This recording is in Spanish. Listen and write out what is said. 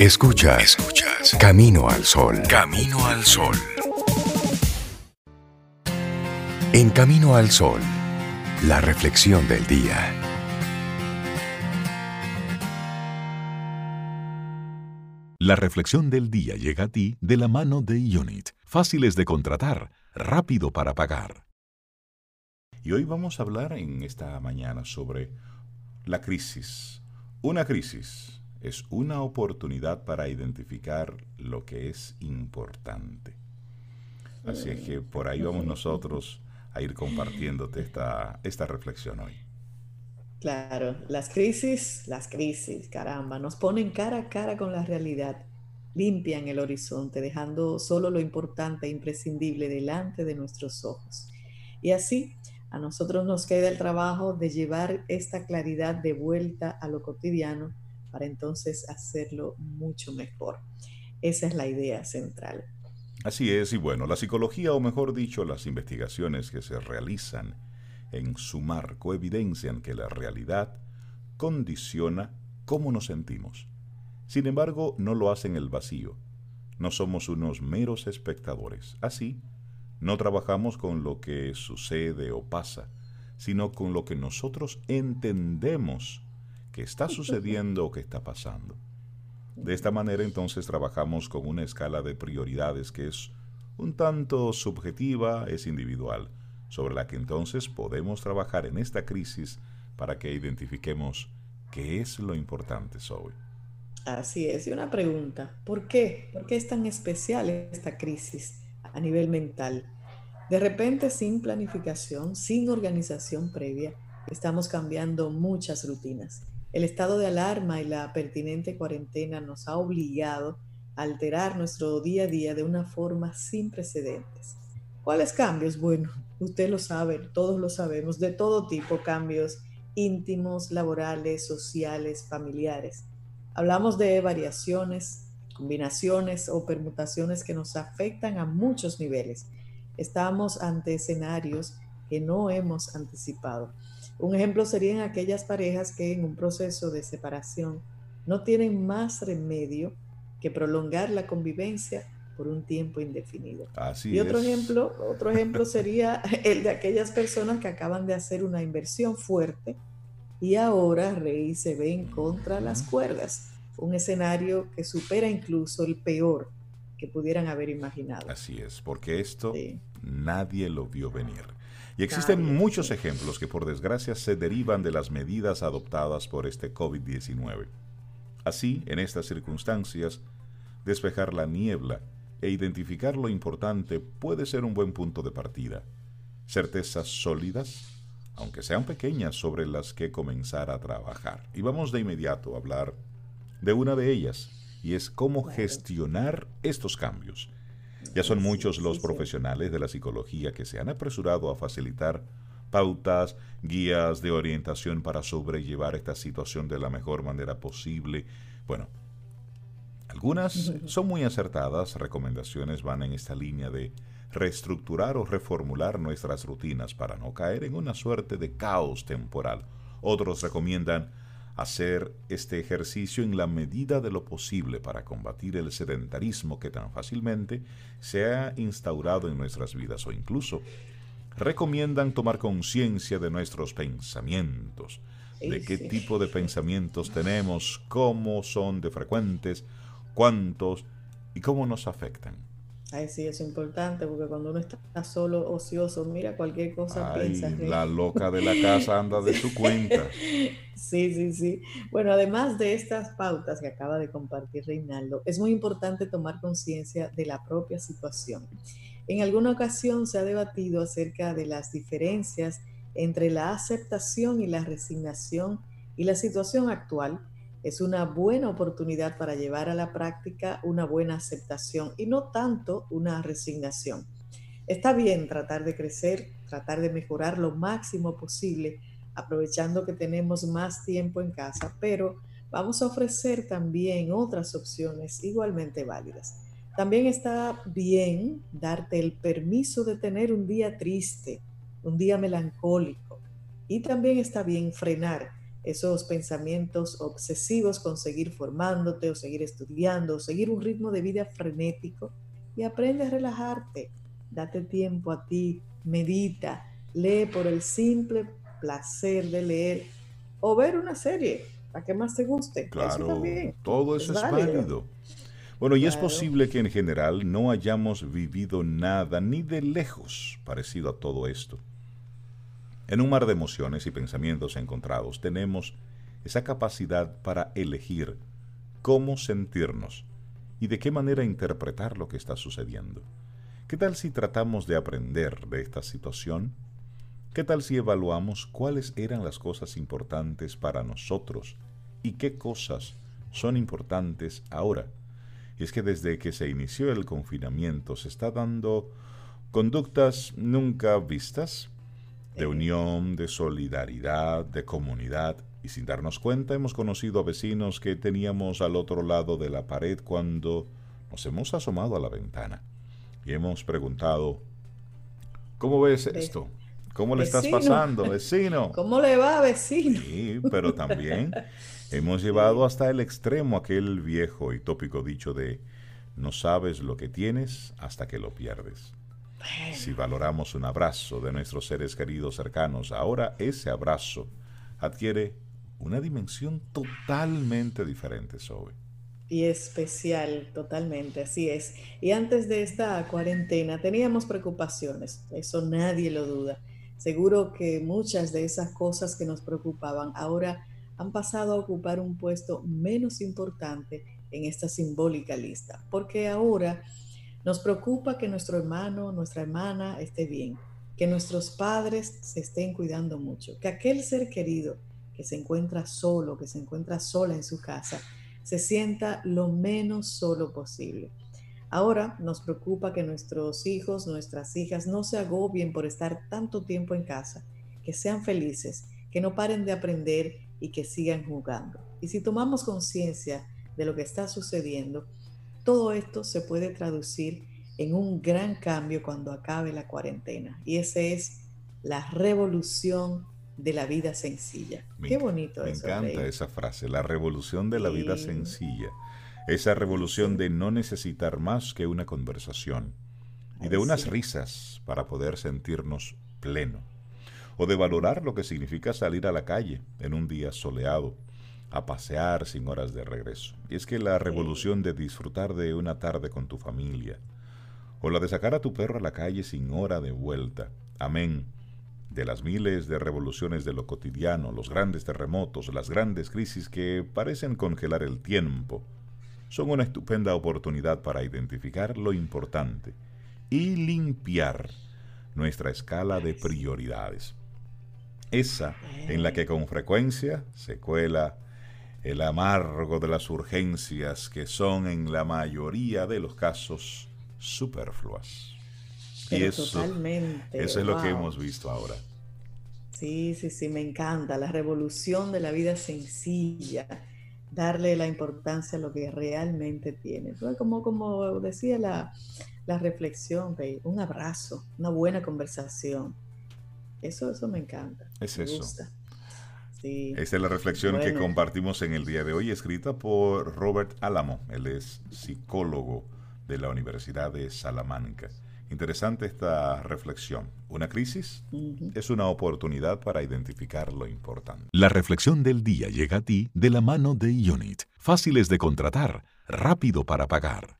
Escuchas, escuchas. Camino al sol. Camino al sol. En Camino al sol, la reflexión del día. La reflexión del día llega a ti de la mano de Unit. Fáciles de contratar, rápido para pagar. Y hoy vamos a hablar en esta mañana sobre la crisis. Una crisis es una oportunidad para identificar lo que es importante. Así es que por ahí vamos nosotros a ir compartiéndote esta, esta reflexión hoy. Claro, las crisis, las crisis, caramba, nos ponen cara a cara con la realidad, limpian el horizonte, dejando solo lo importante e imprescindible delante de nuestros ojos. Y así, a nosotros nos queda el trabajo de llevar esta claridad de vuelta a lo cotidiano para entonces hacerlo mucho mejor. Esa es la idea central. Así es, y bueno, la psicología, o mejor dicho, las investigaciones que se realizan en su marco evidencian que la realidad condiciona cómo nos sentimos. Sin embargo, no lo hacen el vacío. No somos unos meros espectadores. Así, no trabajamos con lo que sucede o pasa, sino con lo que nosotros entendemos que está sucediendo o que está pasando. De esta manera entonces trabajamos con una escala de prioridades que es un tanto subjetiva, es individual, sobre la que entonces podemos trabajar en esta crisis para que identifiquemos qué es lo importante, Zoe. Así es, y una pregunta, ¿por qué? ¿Por qué es tan especial esta crisis a nivel mental? De repente, sin planificación, sin organización previa, estamos cambiando muchas rutinas. El estado de alarma y la pertinente cuarentena nos ha obligado a alterar nuestro día a día de una forma sin precedentes. ¿Cuáles cambios? Bueno, usted lo sabe, todos lo sabemos, de todo tipo, cambios íntimos, laborales, sociales, familiares. Hablamos de variaciones, combinaciones o permutaciones que nos afectan a muchos niveles. Estamos ante escenarios que no hemos anticipado. Un ejemplo serían aquellas parejas que en un proceso de separación no tienen más remedio que prolongar la convivencia por un tiempo indefinido. Así y otro ejemplo, otro ejemplo sería el de aquellas personas que acaban de hacer una inversión fuerte y ahora rey se ven contra las cuerdas. Un escenario que supera incluso el peor que pudieran haber imaginado. Así es, porque esto nadie lo vio venir. Y existen muchos ejemplos que por desgracia se derivan de las medidas adoptadas por este COVID-19. Así, en estas circunstancias, despejar la niebla e identificar lo importante puede ser un buen punto de partida. Certezas sólidas, aunque sean pequeñas, sobre las que comenzar a trabajar. Y vamos de inmediato a hablar de una de ellas, y es cómo gestionar estos cambios ya son muchos los profesionales de la psicología que se han apresurado a facilitar pautas, guías de orientación para sobrellevar esta situación de la mejor manera posible. Bueno, algunas son muy acertadas, recomendaciones van en esta línea de reestructurar o reformular nuestras rutinas para no caer en una suerte de caos temporal. Otros recomiendan hacer este ejercicio en la medida de lo posible para combatir el sedentarismo que tan fácilmente se ha instaurado en nuestras vidas o incluso recomiendan tomar conciencia de nuestros pensamientos, de qué tipo de pensamientos tenemos, cómo son de frecuentes, cuántos y cómo nos afectan. Ay, sí, es importante porque cuando uno está solo, ocioso, mira cualquier cosa Ay, La loca de la casa anda de su cuenta. sí, sí, sí. Bueno, además de estas pautas que acaba de compartir Reinaldo, es muy importante tomar conciencia de la propia situación. En alguna ocasión se ha debatido acerca de las diferencias entre la aceptación y la resignación y la situación actual es una buena oportunidad para llevar a la práctica una buena aceptación y no tanto una resignación. Está bien tratar de crecer, tratar de mejorar lo máximo posible, aprovechando que tenemos más tiempo en casa, pero vamos a ofrecer también otras opciones igualmente válidas. También está bien darte el permiso de tener un día triste, un día melancólico, y también está bien frenar esos pensamientos obsesivos con seguir formándote o seguir estudiando o seguir un ritmo de vida frenético y aprende a relajarte. Date tiempo a ti, medita, lee por el simple placer de leer o ver una serie, la que más te guste. Claro, todo eso es, válido. Bueno, y es posible que en general no hayamos vivido nada ni de lejos parecido a todo esto. En un mar de emociones y pensamientos encontrados tenemos esa capacidad para elegir cómo sentirnos y de qué manera interpretar lo que está sucediendo. ¿Qué tal si tratamos de aprender de esta situación? ¿Qué tal si evaluamos cuáles eran las cosas importantes para nosotros y qué cosas son importantes ahora? Y es que desde que se inició el confinamiento se está dando conductas nunca vistas de unión, de solidaridad, de comunidad, y sin darnos cuenta hemos conocido a vecinos que teníamos al otro lado de la pared cuando nos hemos asomado a la ventana y hemos preguntado, ¿cómo ves esto? ¿Cómo le estás pasando, vecino? ¿Cómo le va, vecino? Sí, pero también hemos llevado hasta el extremo aquel viejo y tópico dicho de no sabes lo que tienes hasta que lo pierdes. Si valoramos un abrazo de nuestros seres queridos cercanos, ahora ese abrazo adquiere una dimensión totalmente diferente, Zoe. Y especial, totalmente, así es. Y antes de esta cuarentena teníamos preocupaciones, eso nadie lo duda. Seguro que muchas de esas cosas que nos preocupaban ahora han pasado a ocupar un puesto menos importante en esta simbólica lista, porque ahora nos preocupa que nuestro hermano, nuestra hermana esté bien, que nuestros padres se estén cuidando mucho, que aquel ser querido que se encuentra solo, que se encuentra sola en su casa, se sienta lo menos solo posible. Ahora nos preocupa que nuestros hijos, nuestras hijas no se agobien por estar tanto tiempo en casa, que sean felices, que no paren de aprender y que sigan jugando. Y si tomamos conciencia de lo que está sucediendo, todo esto se puede traducir en un gran cambio cuando acabe la cuarentena y ese es la revolución de la vida sencilla. Qué bonito me eso. Me encanta esa frase, la revolución de la vida sencilla. Esa revolución de no necesitar más que una conversación y de unas risas para poder sentirnos pleno. O de valorar lo que significa salir a la calle en un día soleado a pasear sin horas de regreso. Y es que la revolución de disfrutar de una tarde con tu familia, o la de sacar a tu perro a la calle sin hora de vuelta, amén, de las miles de revoluciones de lo cotidiano, los grandes terremotos, las grandes crisis que parecen congelar el tiempo, son una estupenda oportunidad para identificar lo importante y limpiar nuestra escala de prioridades. Esa en la que con frecuencia se cuela el amargo de las urgencias que son en la mayoría de los casos superfluas. y eso, totalmente. eso es lo que hemos visto ahora. Sí, sí, sí, me encanta. La revolución de la vida sencilla, darle la importancia a lo que realmente tiene. Como, como decía la, la reflexión, un abrazo, una buena conversación. Eso, eso me encanta. Es eso. Esta es la reflexión que compartimos en el día de hoy, escrita por Robert Álamo. Él es psicólogo de la Universidad de Salamanca. Interesante esta reflexión. Una crisis es una oportunidad para identificar lo importante. La reflexión del día llega a ti de la mano de Unit. Fáciles de contratar, rápido para pagar.